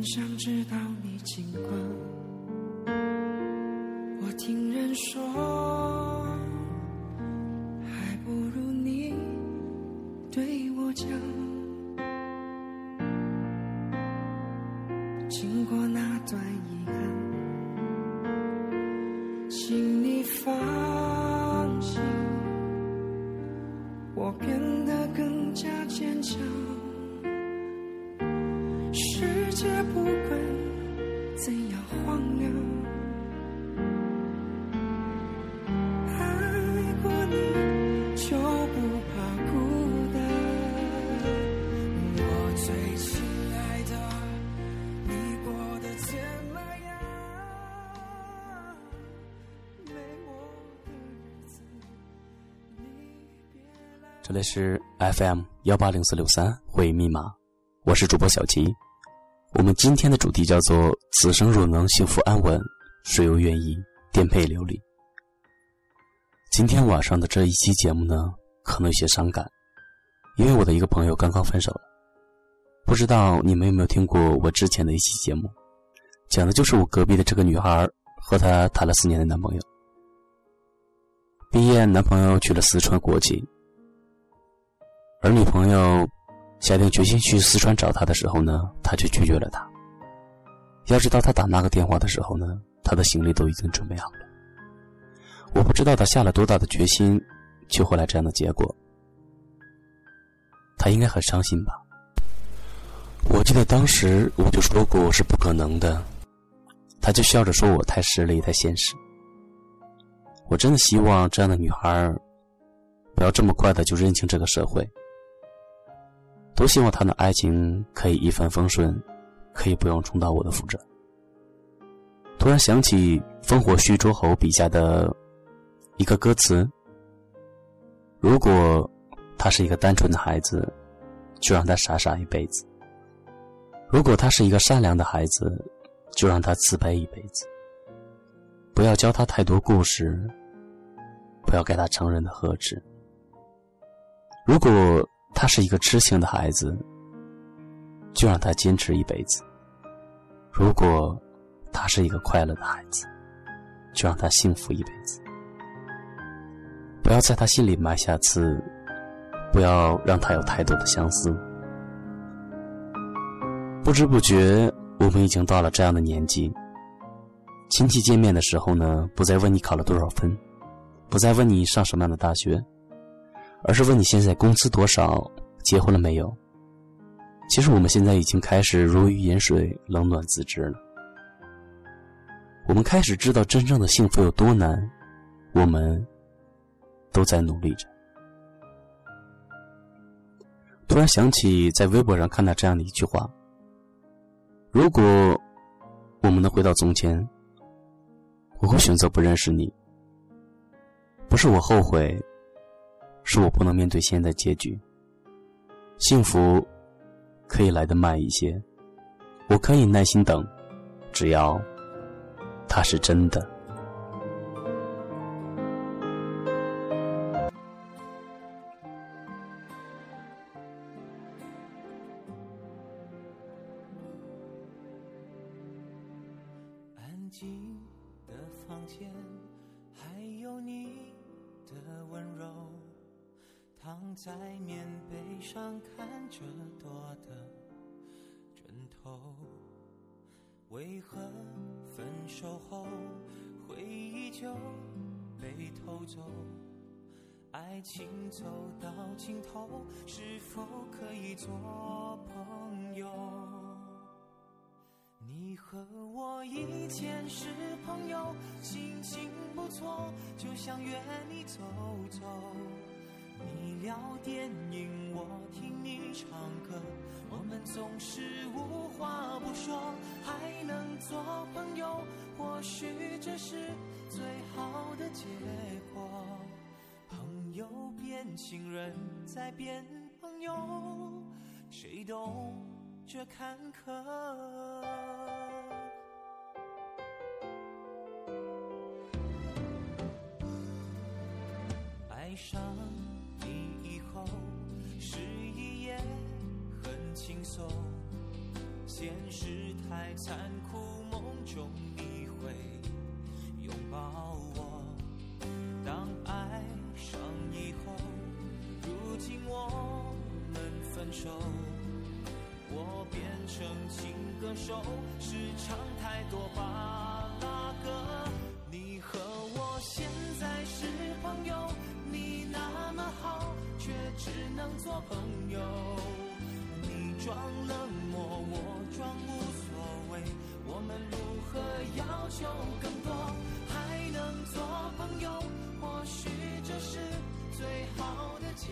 很想知道你近况。我听人说，还不如你对我讲。这里是 FM 幺八零四六三会议密码，我是主播小齐。我们今天的主题叫做“此生若能幸福安稳，谁又愿意颠沛流离”。今天晚上的这一期节目呢，可能有些伤感，因为我的一个朋友刚刚分手了。不知道你们有没有听过我之前的一期节目，讲的就是我隔壁的这个女孩和她谈了四年的男朋友。毕业，男朋友去了四川国企，而女朋友下定决心去四川找他的时候呢，他却拒绝了他。要知道，他打那个电话的时候呢，他的行李都已经准备好了。我不知道他下了多大的决心，就会来这样的结果。他应该很伤心吧？我记得当时我就说过是不可能的，他就笑着说我太势利、太现实。我真的希望这样的女孩不要这么快的就认清这个社会。多希望他的爱情可以一帆风顺，可以不用重蹈我的覆辙。突然想起烽火戏诸侯笔下的一个歌词：如果他是一个单纯的孩子，就让他傻傻一辈子；如果他是一个善良的孩子，就让他慈悲一辈子。不要教他太多故事，不要给他成人的呵斥。如果他是一个痴情的孩子，就让他坚持一辈子；如果他是一个快乐的孩子，就让他幸福一辈子。不要在他心里埋下刺，不要让他有太多的相思。不知不觉，我们已经到了这样的年纪。亲戚见面的时候呢，不再问你考了多少分，不再问你上什么样的大学。而是问你现在工资多少，结婚了没有？其实我们现在已经开始如鱼饮水，冷暖自知了。我们开始知道真正的幸福有多难，我们都在努力着。突然想起在微博上看到这样的一句话：如果我们能回到从前，我会选择不认识你。不是我后悔。是我不能面对现在结局。幸福可以来得慢一些，我可以耐心等，只要它是真的。在棉被上，看着多的枕头。为何分手后回忆就被偷走？爱情走到尽头，是否可以做朋友？你和我以前是朋友，心情不错，就想约你走走。你聊电影，我听你唱歌，我们总是无话不说，还能做朋友，或许这是最好的结果。朋友变情人，再变朋友，谁懂这坎坷？爱上轻松。现实太残酷，梦中你会拥抱我。当爱上以后，如今我们分手，我变成情歌手，时常太多巴拉歌。你和我现在是朋友，你那么好，却只能做朋友。装冷漠，我装无所谓，我们如何要求更多？还能做朋友，或许这是最好的结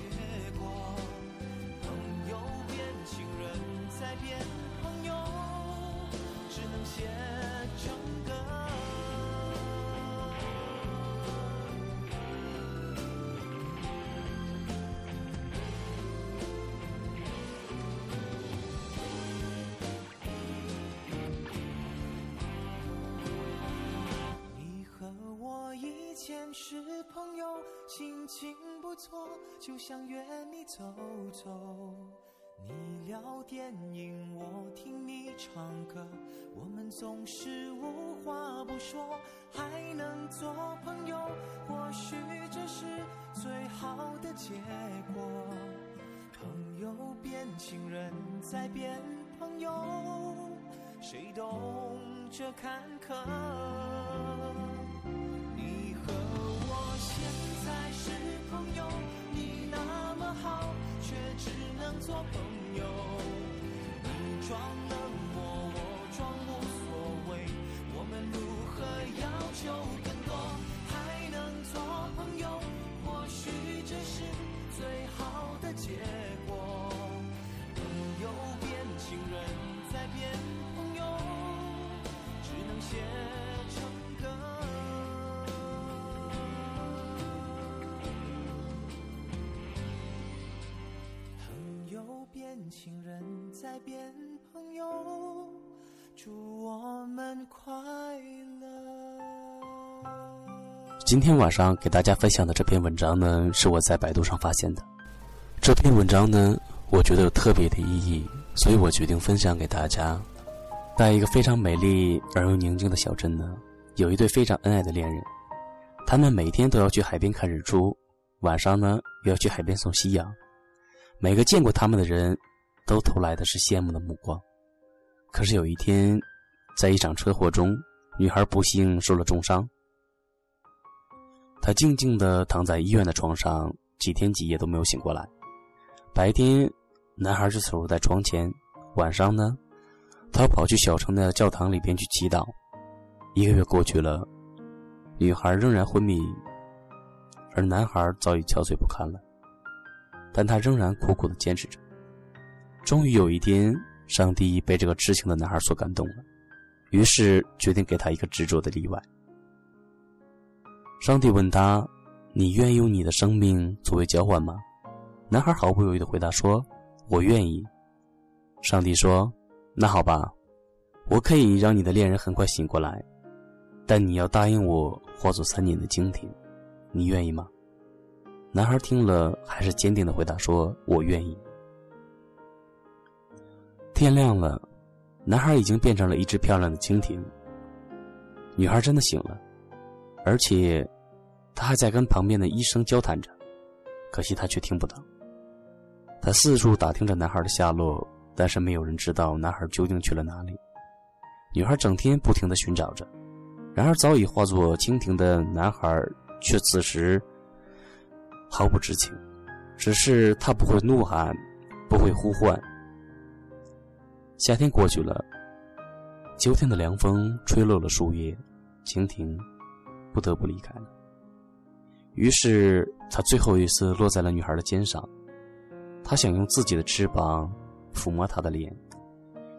果。朋友变情人，再变朋友，只能写心情不错，就想约你走走。你聊电影，我听你唱歌，我们总是无话不说，还能做朋友，或许这是最好的结果。朋友变情人，再变朋友，谁懂这坎坷？情人，在变朋友，祝我们快乐。今天晚上给大家分享的这篇文章呢，是我在百度上发现的。这篇文章呢，我觉得有特别的意义，所以我决定分享给大家。在一个非常美丽而又宁静的小镇呢，有一对非常恩爱的恋人，他们每天都要去海边看日出，晚上呢又要去海边送夕阳。每个见过他们的人，都投来的是羡慕的目光。可是有一天，在一场车祸中，女孩不幸受了重伤。她静静地躺在医院的床上，几天几夜都没有醒过来。白天，男孩就守在床前；晚上呢，他跑去小城的教堂里边去祈祷。一个月过去了，女孩仍然昏迷，而男孩早已憔悴不堪了。但他仍然苦苦的坚持着。终于有一天，上帝被这个痴情的男孩所感动了，于是决定给他一个执着的例外。上帝问他：“你愿意用你的生命作为交换吗？”男孩毫不犹豫地回答说：“我愿意。”上帝说：“那好吧，我可以让你的恋人很快醒过来，但你要答应我化作三年的经停，你愿意吗？”男孩听了，还是坚定地回答说：“我愿意。”天亮了，男孩已经变成了一只漂亮的蜻蜓。女孩真的醒了，而且，她还在跟旁边的医生交谈着，可惜她却听不到。她四处打听着男孩的下落，但是没有人知道男孩究竟去了哪里。女孩整天不停地寻找着，然而早已化作蜻蜓的男孩却此时毫不知情，只是他不会怒喊，不会呼唤。夏天过去了，秋天的凉风吹落了树叶，蜻蜓不得不离开了。于是，他最后一次落在了女孩的肩上，他想用自己的翅膀抚摸她的脸，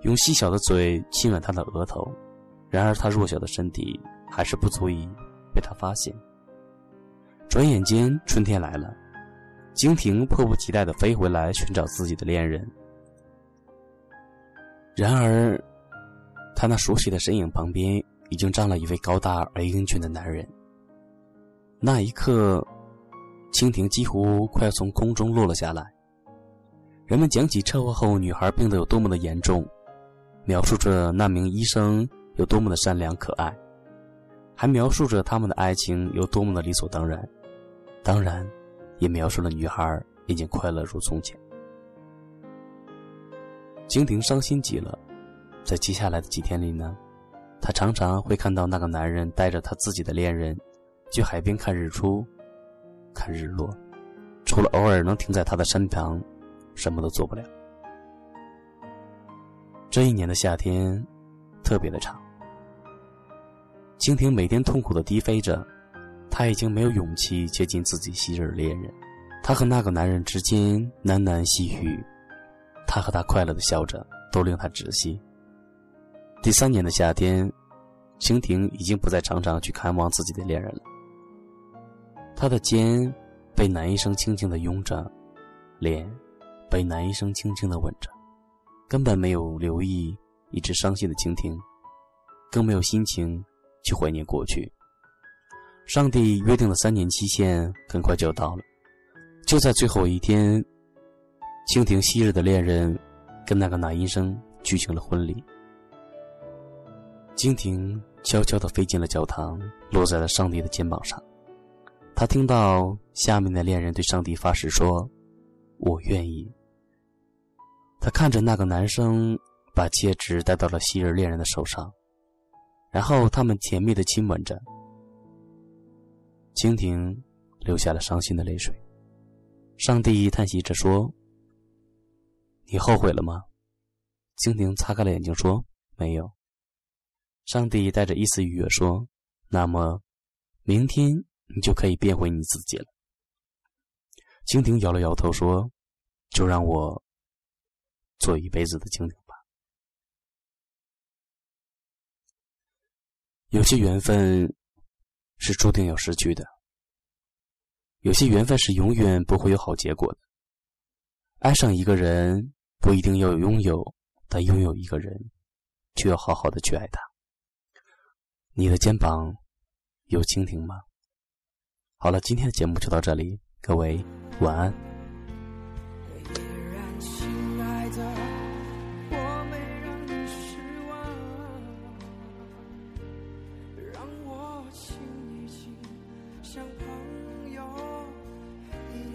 用细小的嘴亲吻她的额头，然而他弱小的身体还是不足以被他发现。转眼间，春天来了，蜻蜓迫不及待地飞回来寻找自己的恋人。然而，他那熟悉的身影旁边已经站了一位高大而英俊的男人。那一刻，蜻蜓几乎快要从空中落了下来。人们讲起车祸后女孩病得有多么的严重，描述着那名医生有多么的善良可爱，还描述着他们的爱情有多么的理所当然，当然，也描述了女孩已经快乐如从前。蜻蜓伤心极了，在接下来的几天里呢，她常常会看到那个男人带着他自己的恋人，去海边看日出，看日落，除了偶尔能停在他的身旁，什么都做不了。这一年的夏天，特别的长。蜻蜓每天痛苦的低飞着，他已经没有勇气接近自己昔日恋人。他和那个男人之间喃喃细语，他和他快乐的笑着，都令他窒息。第三年的夏天，蜻蜓已经不再常常去看望自己的恋人了。他的肩被男医生轻轻的拥着，脸被男医生轻轻的吻着。根本没有留意一直伤心的蜻蜓，更没有心情去怀念过去。上帝约定的三年期限很快就到了，就在最后一天，蜻蜓昔日的恋人跟那个男医生举行了婚礼。蜻蜓悄悄地飞进了教堂，落在了上帝的肩膀上。他听到下面的恋人对上帝发誓说：“我愿意。”他看着那个男生把戒指戴到了昔日恋人的手上，然后他们甜蜜的亲吻着。蜻蜓流下了伤心的泪水。上帝叹息着说：“你后悔了吗？”蜻蜓擦干了眼睛说：“没有。”上帝带着一丝愉悦说：“那么，明天你就可以变回你自己了。”蜻蜓摇了摇头说：“就让我。”做一辈子的精灵吧。有些缘分是注定要失去的，有些缘分是永远不会有好结果的。爱上一个人不一定要拥有，但拥有一个人就要好好的去爱他。你的肩膀有蜻蜓吗？好了，今天的节目就到这里，各位晚安。一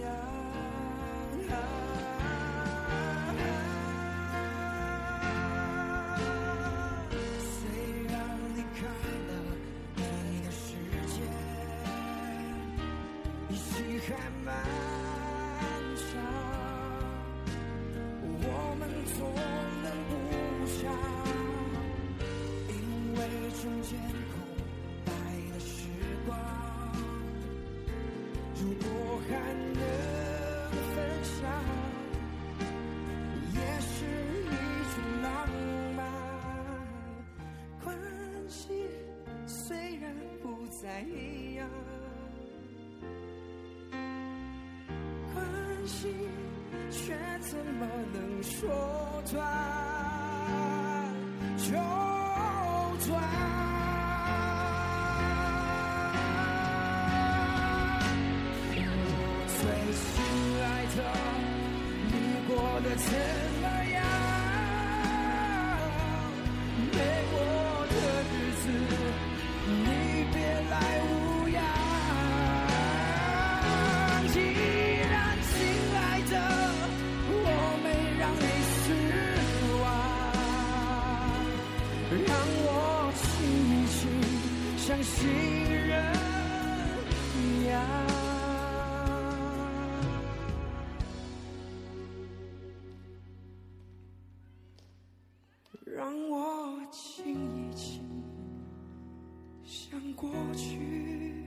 behind 怎么能说断就断？最亲爱的，你过的怎？心。